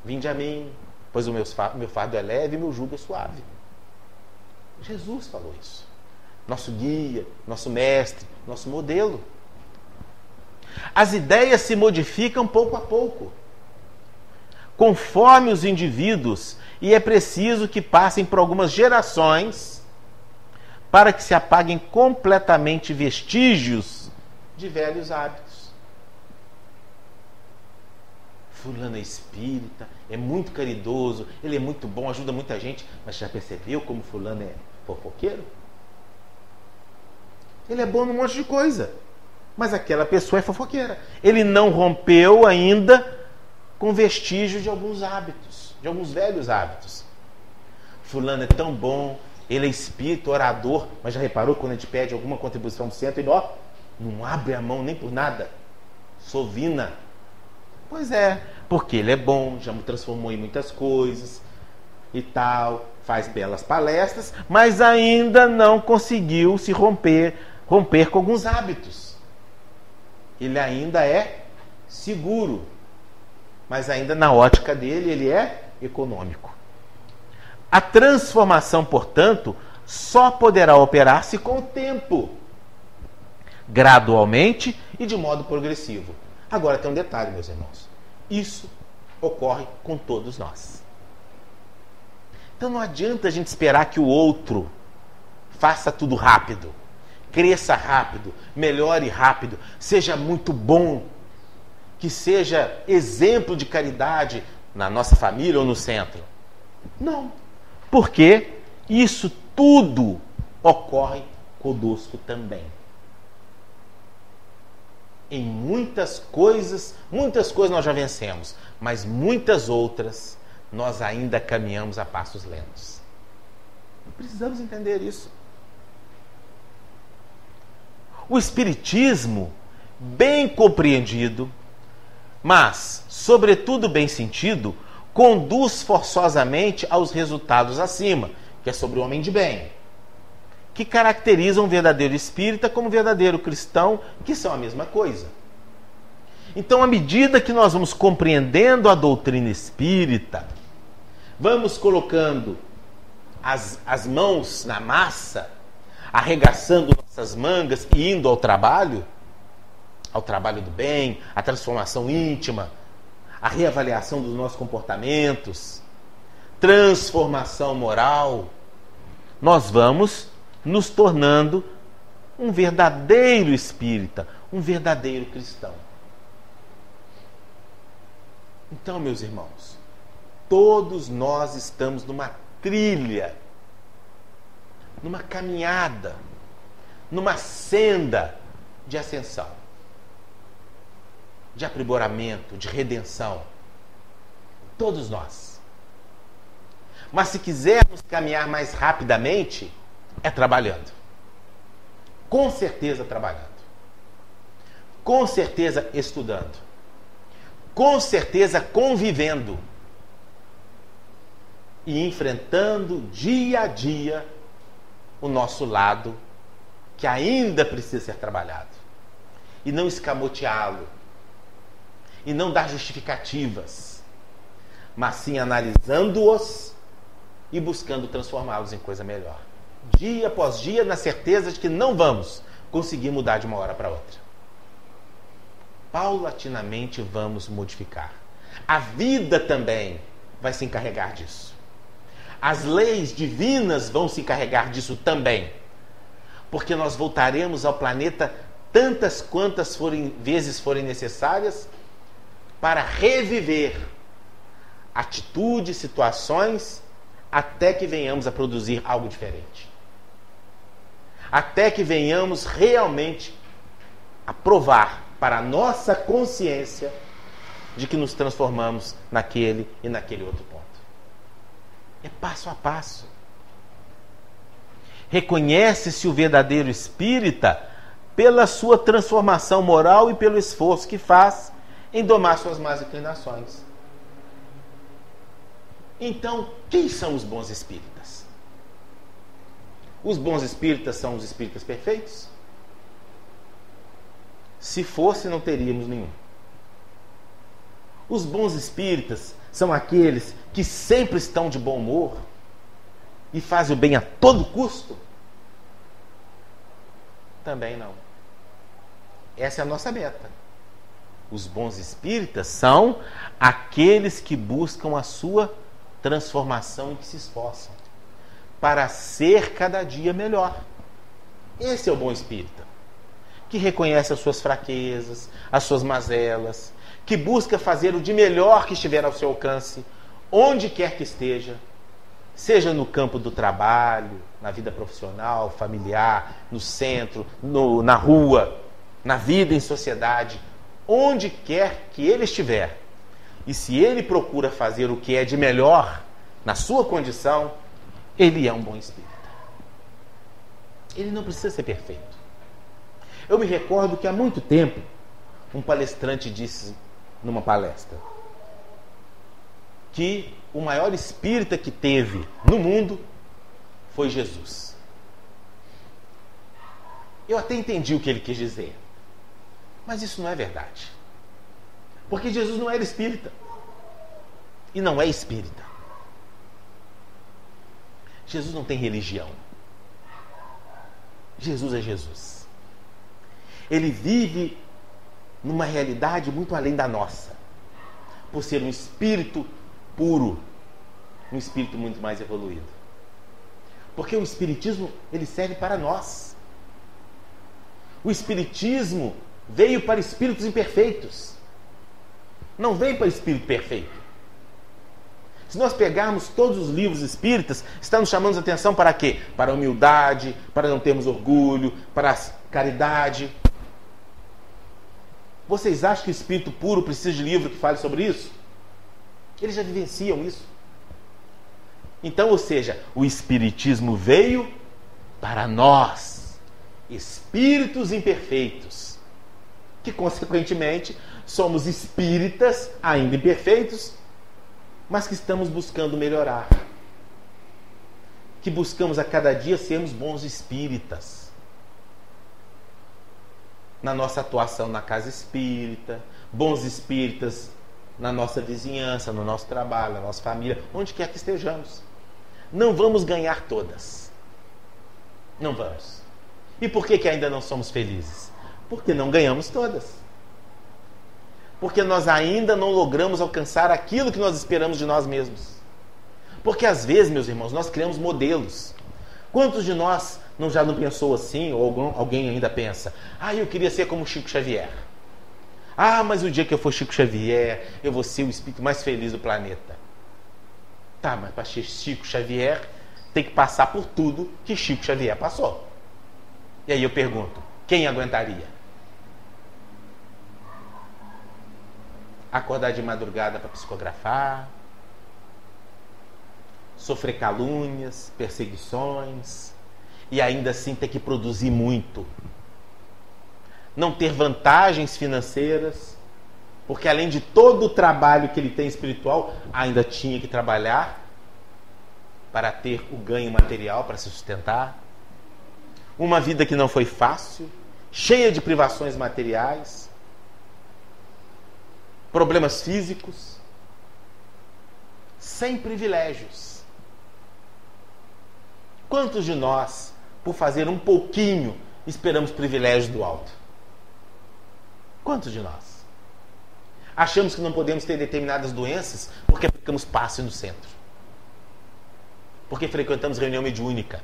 Vinde a mim, pois o meu fardo é leve e meu jugo é suave. Jesus falou isso. Nosso guia, nosso mestre, nosso modelo. As ideias se modificam pouco a pouco, conforme os indivíduos, e é preciso que passem por algumas gerações para que se apaguem completamente vestígios de velhos hábitos. Fulano é espírita, é muito caridoso, ele é muito bom, ajuda muita gente, mas já percebeu como Fulano é fofoqueiro? Ele é bom num monte de coisa, mas aquela pessoa é fofoqueira. Ele não rompeu ainda com vestígio de alguns hábitos, de alguns velhos hábitos. Fulano é tão bom, ele é espírito, orador, mas já reparou quando a gente pede alguma contribuição do centro, ele ó, não abre a mão nem por nada. Sovina. Pois é, porque ele é bom, já me transformou em muitas coisas e tal, faz belas palestras, mas ainda não conseguiu se romper, romper com alguns hábitos. Ele ainda é seguro, mas ainda na ótica dele ele é econômico. A transformação, portanto, só poderá operar-se com o tempo, gradualmente e de modo progressivo. Agora tem um detalhe, meus irmãos. Isso ocorre com todos nós. Então não adianta a gente esperar que o outro faça tudo rápido, cresça rápido, melhore rápido, seja muito bom, que seja exemplo de caridade na nossa família ou no centro. Não. Porque isso tudo ocorre conosco também. Em muitas coisas, muitas coisas nós já vencemos, mas muitas outras nós ainda caminhamos a passos lentos. Precisamos entender isso. O Espiritismo, bem compreendido, mas, sobretudo, bem sentido, conduz forçosamente aos resultados acima, que é sobre o homem de bem, que caracteriza um verdadeiro espírita como um verdadeiro cristão, que são a mesma coisa. Então, à medida que nós vamos compreendendo a doutrina espírita, vamos colocando as, as mãos na massa, arregaçando nossas mangas e indo ao trabalho, ao trabalho do bem, à transformação íntima, a reavaliação dos nossos comportamentos, transformação moral, nós vamos nos tornando um verdadeiro espírita, um verdadeiro cristão. Então, meus irmãos, todos nós estamos numa trilha, numa caminhada, numa senda de ascensão de aprimoramento, de redenção. Todos nós. Mas se quisermos caminhar mais rapidamente, é trabalhando. Com certeza trabalhando. Com certeza estudando. Com certeza convivendo. E enfrentando dia a dia o nosso lado que ainda precisa ser trabalhado. E não escamoteá-lo e não dar justificativas, mas sim analisando-os e buscando transformá-los em coisa melhor. Dia após dia, na certeza de que não vamos conseguir mudar de uma hora para outra. Paulatinamente vamos modificar. A vida também vai se encarregar disso. As leis divinas vão se encarregar disso também. Porque nós voltaremos ao planeta tantas quantas forem, vezes forem necessárias para reviver atitudes, situações, até que venhamos a produzir algo diferente. Até que venhamos realmente a provar para a nossa consciência de que nos transformamos naquele e naquele outro. É passo a passo. Reconhece-se o verdadeiro espírita pela sua transformação moral e pelo esforço que faz em domar suas más inclinações. Então, quem são os bons espíritas? Os bons espíritas são os espíritas perfeitos? Se fosse, não teríamos nenhum. Os bons espíritas são aqueles que sempre estão de bom humor e fazem o bem a todo custo? Também não. Essa é a nossa meta. Os bons espíritas são aqueles que buscam a sua transformação e que se esforçam para ser cada dia melhor. Esse é o bom espírita, que reconhece as suas fraquezas, as suas mazelas, que busca fazer o de melhor que estiver ao seu alcance, onde quer que esteja, seja no campo do trabalho, na vida profissional, familiar, no centro, no, na rua, na vida em sociedade, onde quer que ele estiver. E se ele procura fazer o que é de melhor na sua condição, ele é um bom espírito. Ele não precisa ser perfeito. Eu me recordo que há muito tempo um palestrante disse numa palestra que o maior espírita que teve no mundo foi Jesus. Eu até entendi o que ele quis dizer. Mas isso não é verdade. Porque Jesus não era espírita. E não é espírita. Jesus não tem religião. Jesus é Jesus. Ele vive numa realidade muito além da nossa. Por ser um espírito puro, um espírito muito mais evoluído. Porque o espiritismo, ele serve para nós. O espiritismo veio para espíritos imperfeitos. Não veio para espírito perfeito. Se nós pegarmos todos os livros espíritas, estamos chamando a atenção para quê? Para a humildade, para não termos orgulho, para a caridade. Vocês acham que o espírito puro precisa de livro que fale sobre isso? Eles já vivenciam isso. Então, ou seja, o espiritismo veio para nós, espíritos imperfeitos que consequentemente somos espíritas, ainda imperfeitos, mas que estamos buscando melhorar. Que buscamos a cada dia sermos bons espíritas. Na nossa atuação na casa espírita, bons espíritas na nossa vizinhança, no nosso trabalho, na nossa família, onde quer que estejamos. Não vamos ganhar todas. Não vamos. E por que, que ainda não somos felizes? Porque não ganhamos todas. Porque nós ainda não logramos alcançar aquilo que nós esperamos de nós mesmos. Porque às vezes, meus irmãos, nós criamos modelos. Quantos de nós não já não pensou assim, ou alguém ainda pensa, ah, eu queria ser como Chico Xavier. Ah, mas o dia que eu for Chico Xavier, eu vou ser o espírito mais feliz do planeta. Tá, mas para ser Chico Xavier, tem que passar por tudo que Chico Xavier passou. E aí eu pergunto, quem aguentaria? acordar de madrugada para psicografar, sofrer calúnias, perseguições e ainda assim ter que produzir muito. Não ter vantagens financeiras, porque além de todo o trabalho que ele tem espiritual, ainda tinha que trabalhar para ter o ganho material para se sustentar. Uma vida que não foi fácil, cheia de privações materiais problemas físicos, sem privilégios. Quantos de nós, por fazer um pouquinho, esperamos privilégios do alto? Quantos de nós? Achamos que não podemos ter determinadas doenças porque ficamos passe no centro. Porque frequentamos reunião mediúnica.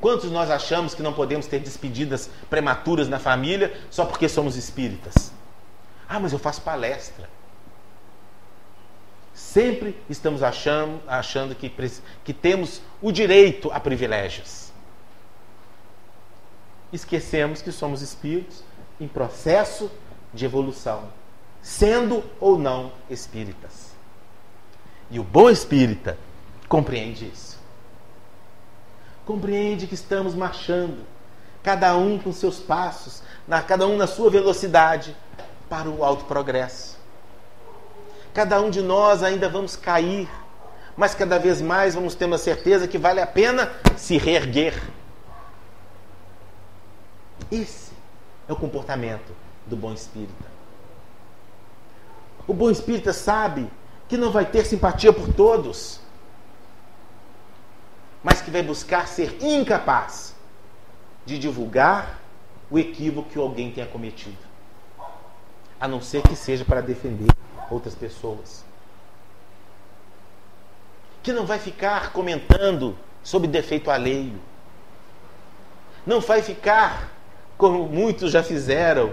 Quantos nós achamos que não podemos ter despedidas prematuras na família só porque somos espíritas? Ah, mas eu faço palestra. Sempre estamos achando, achando que, que temos o direito a privilégios. Esquecemos que somos espíritos em processo de evolução, sendo ou não espíritas. E o bom espírita compreende isso. Compreende que estamos marchando, cada um com seus passos, na, cada um na sua velocidade, para o alto progresso. Cada um de nós ainda vamos cair, mas cada vez mais vamos ter uma certeza que vale a pena se reerguer. Esse É o comportamento do bom espírita. O bom espírita sabe que não vai ter simpatia por todos, mas que vai buscar ser incapaz de divulgar o equívoco que alguém tenha cometido, a não ser que seja para defender outras pessoas. Que não vai ficar comentando sobre defeito alheio. Não vai ficar, como muitos já fizeram,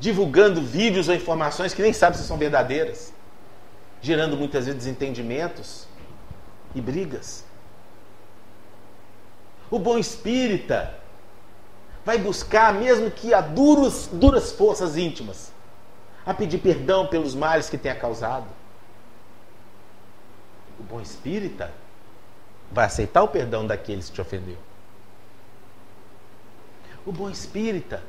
divulgando vídeos ou informações que nem sabe se são verdadeiras, gerando muitas vezes desentendimentos e brigas. O bom espírita vai buscar, mesmo que a duros, duras forças íntimas, a pedir perdão pelos males que tenha causado. O bom espírita vai aceitar o perdão daqueles que te ofendeu. O bom espírita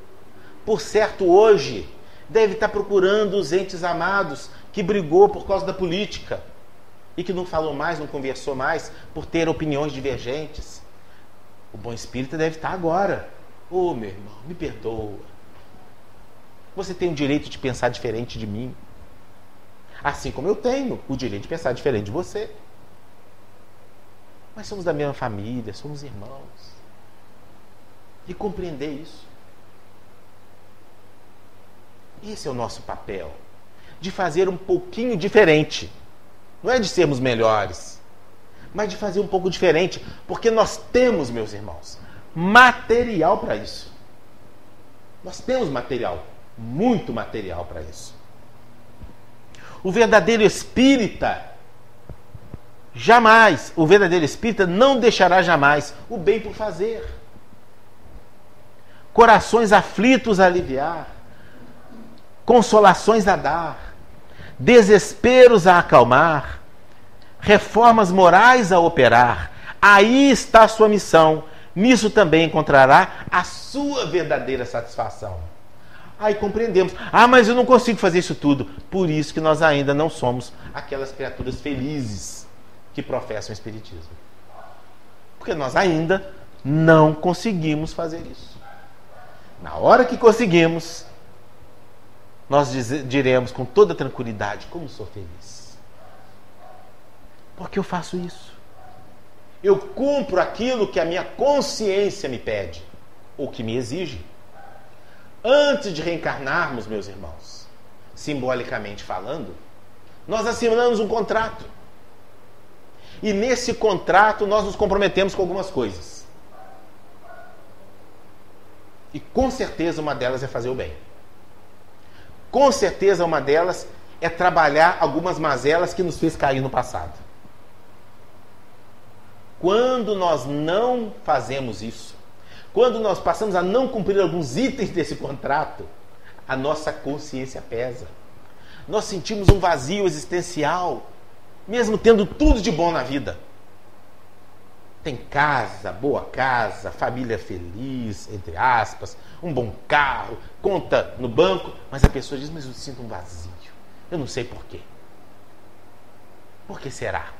por certo, hoje, deve estar procurando os entes amados que brigou por causa da política e que não falou mais, não conversou mais por ter opiniões divergentes. O bom espírito deve estar agora. Ô oh, meu irmão, me perdoa. Você tem o direito de pensar diferente de mim. Assim como eu tenho o direito de pensar diferente de você. Mas somos da mesma família, somos irmãos. E compreender isso. Esse é o nosso papel. De fazer um pouquinho diferente. Não é de sermos melhores, mas de fazer um pouco diferente. Porque nós temos, meus irmãos, material para isso. Nós temos material, muito material para isso. O verdadeiro espírita jamais, o verdadeiro espírita não deixará jamais o bem por fazer. Corações aflitos a aliviar consolações a dar, desesperos a acalmar, reformas morais a operar. Aí está a sua missão. Nisso também encontrará a sua verdadeira satisfação. Aí compreendemos. Ah, mas eu não consigo fazer isso tudo. Por isso que nós ainda não somos aquelas criaturas felizes que professam o Espiritismo. Porque nós ainda não conseguimos fazer isso. Na hora que conseguimos, nós diremos com toda tranquilidade: como sou feliz. Porque eu faço isso. Eu cumpro aquilo que a minha consciência me pede, ou que me exige. Antes de reencarnarmos, meus irmãos, simbolicamente falando, nós assinamos um contrato. E nesse contrato nós nos comprometemos com algumas coisas. E com certeza uma delas é fazer o bem. Com certeza uma delas é trabalhar algumas mazelas que nos fez cair no passado. Quando nós não fazemos isso, quando nós passamos a não cumprir alguns itens desse contrato, a nossa consciência pesa. Nós sentimos um vazio existencial, mesmo tendo tudo de bom na vida. Tem casa, boa casa, família feliz, entre aspas, um bom carro, conta no banco, mas a pessoa diz: Mas eu sinto um vazio. Eu não sei porquê. Por que será?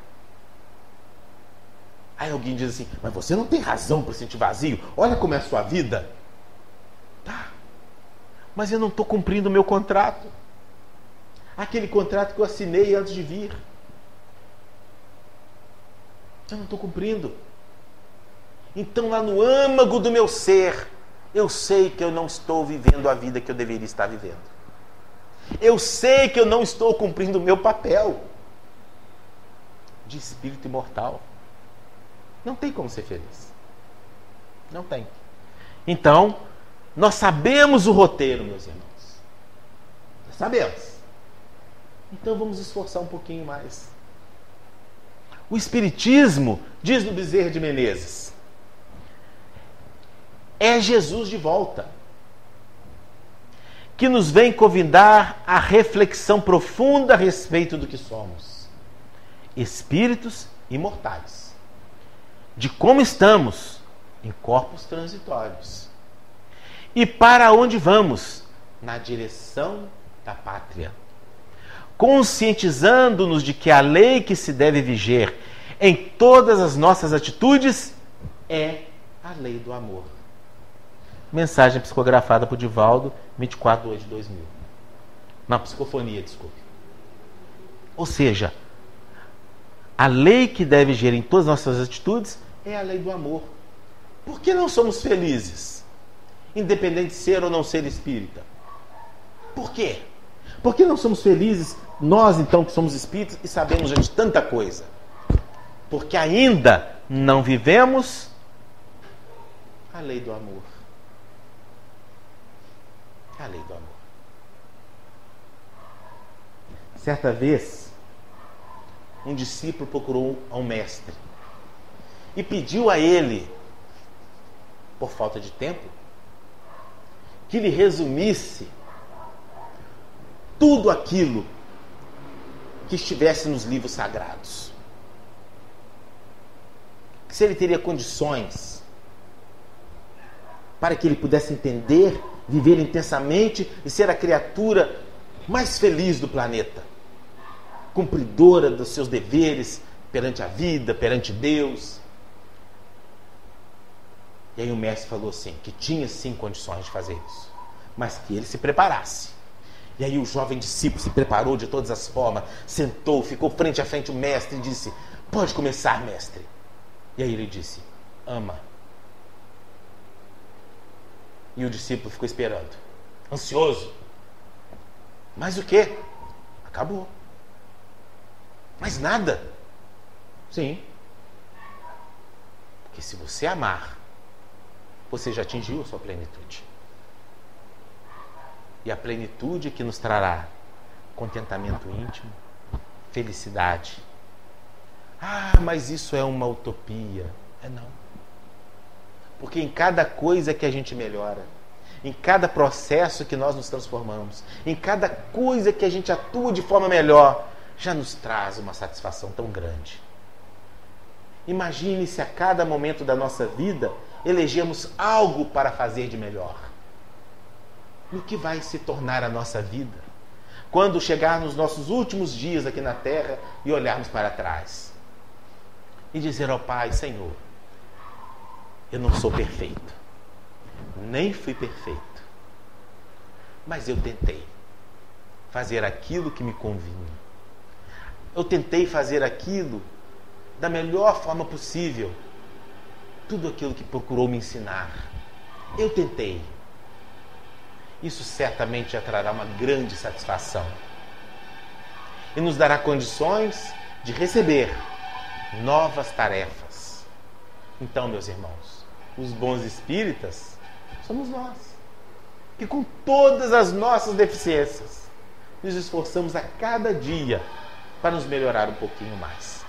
Aí alguém diz assim: Mas você não tem razão para sentir vazio. Olha como é a sua vida. Tá. Mas eu não estou cumprindo o meu contrato. Aquele contrato que eu assinei antes de vir. Eu não estou cumprindo. Então, lá no âmago do meu ser, eu sei que eu não estou vivendo a vida que eu deveria estar vivendo. Eu sei que eu não estou cumprindo o meu papel de espírito imortal. Não tem como ser feliz. Não tem. Então, nós sabemos o roteiro, meus irmãos. sabemos. Então vamos esforçar um pouquinho mais. O Espiritismo, diz no Bezerra de Menezes, é Jesus de volta, que nos vem convidar a reflexão profunda a respeito do que somos espíritos imortais, de como estamos em corpos transitórios e para onde vamos na direção da pátria, conscientizando-nos de que a lei que se deve viger em todas as nossas atitudes é a lei do amor. Mensagem psicografada por Divaldo, 24 de 8 de 2000. Na psicofonia, desculpe. Ou seja, a lei que deve gerir em todas as nossas atitudes é a lei do amor. Por que não somos felizes? Independente de ser ou não ser espírita. Por quê? Por que não somos felizes, nós então que somos espíritos e sabemos de tanta coisa? Porque ainda não vivemos a lei do amor. A lei do amor. Certa vez, um discípulo procurou ao mestre e pediu a ele, por falta de tempo, que lhe resumisse tudo aquilo que estivesse nos livros sagrados. Se ele teria condições para que ele pudesse entender, viver intensamente e ser a criatura mais feliz do planeta, cumpridora dos seus deveres perante a vida, perante Deus. E aí o mestre falou assim, que tinha sim condições de fazer isso, mas que ele se preparasse. E aí o jovem discípulo se preparou de todas as formas, sentou, ficou frente a frente o mestre e disse: Pode começar, mestre. E aí ele disse: Ama. E o discípulo ficou esperando, ansioso. Mas o que? Acabou. Mas nada. Sim. Porque se você amar, você já atingiu a sua plenitude. E a plenitude que nos trará contentamento íntimo, felicidade. Ah, mas isso é uma utopia. É não. Porque em cada coisa que a gente melhora, em cada processo que nós nos transformamos, em cada coisa que a gente atua de forma melhor, já nos traz uma satisfação tão grande. Imagine se a cada momento da nossa vida elegemos algo para fazer de melhor. No que vai se tornar a nossa vida quando chegar nos nossos últimos dias aqui na terra e olharmos para trás e dizer ao Pai: Senhor, eu não sou perfeito, nem fui perfeito, mas eu tentei fazer aquilo que me convinha. Eu tentei fazer aquilo da melhor forma possível tudo aquilo que procurou me ensinar. Eu tentei. Isso certamente trará uma grande satisfação e nos dará condições de receber novas tarefas. Então, meus irmãos, os bons espíritas somos nós, que com todas as nossas deficiências nos esforçamos a cada dia para nos melhorar um pouquinho mais.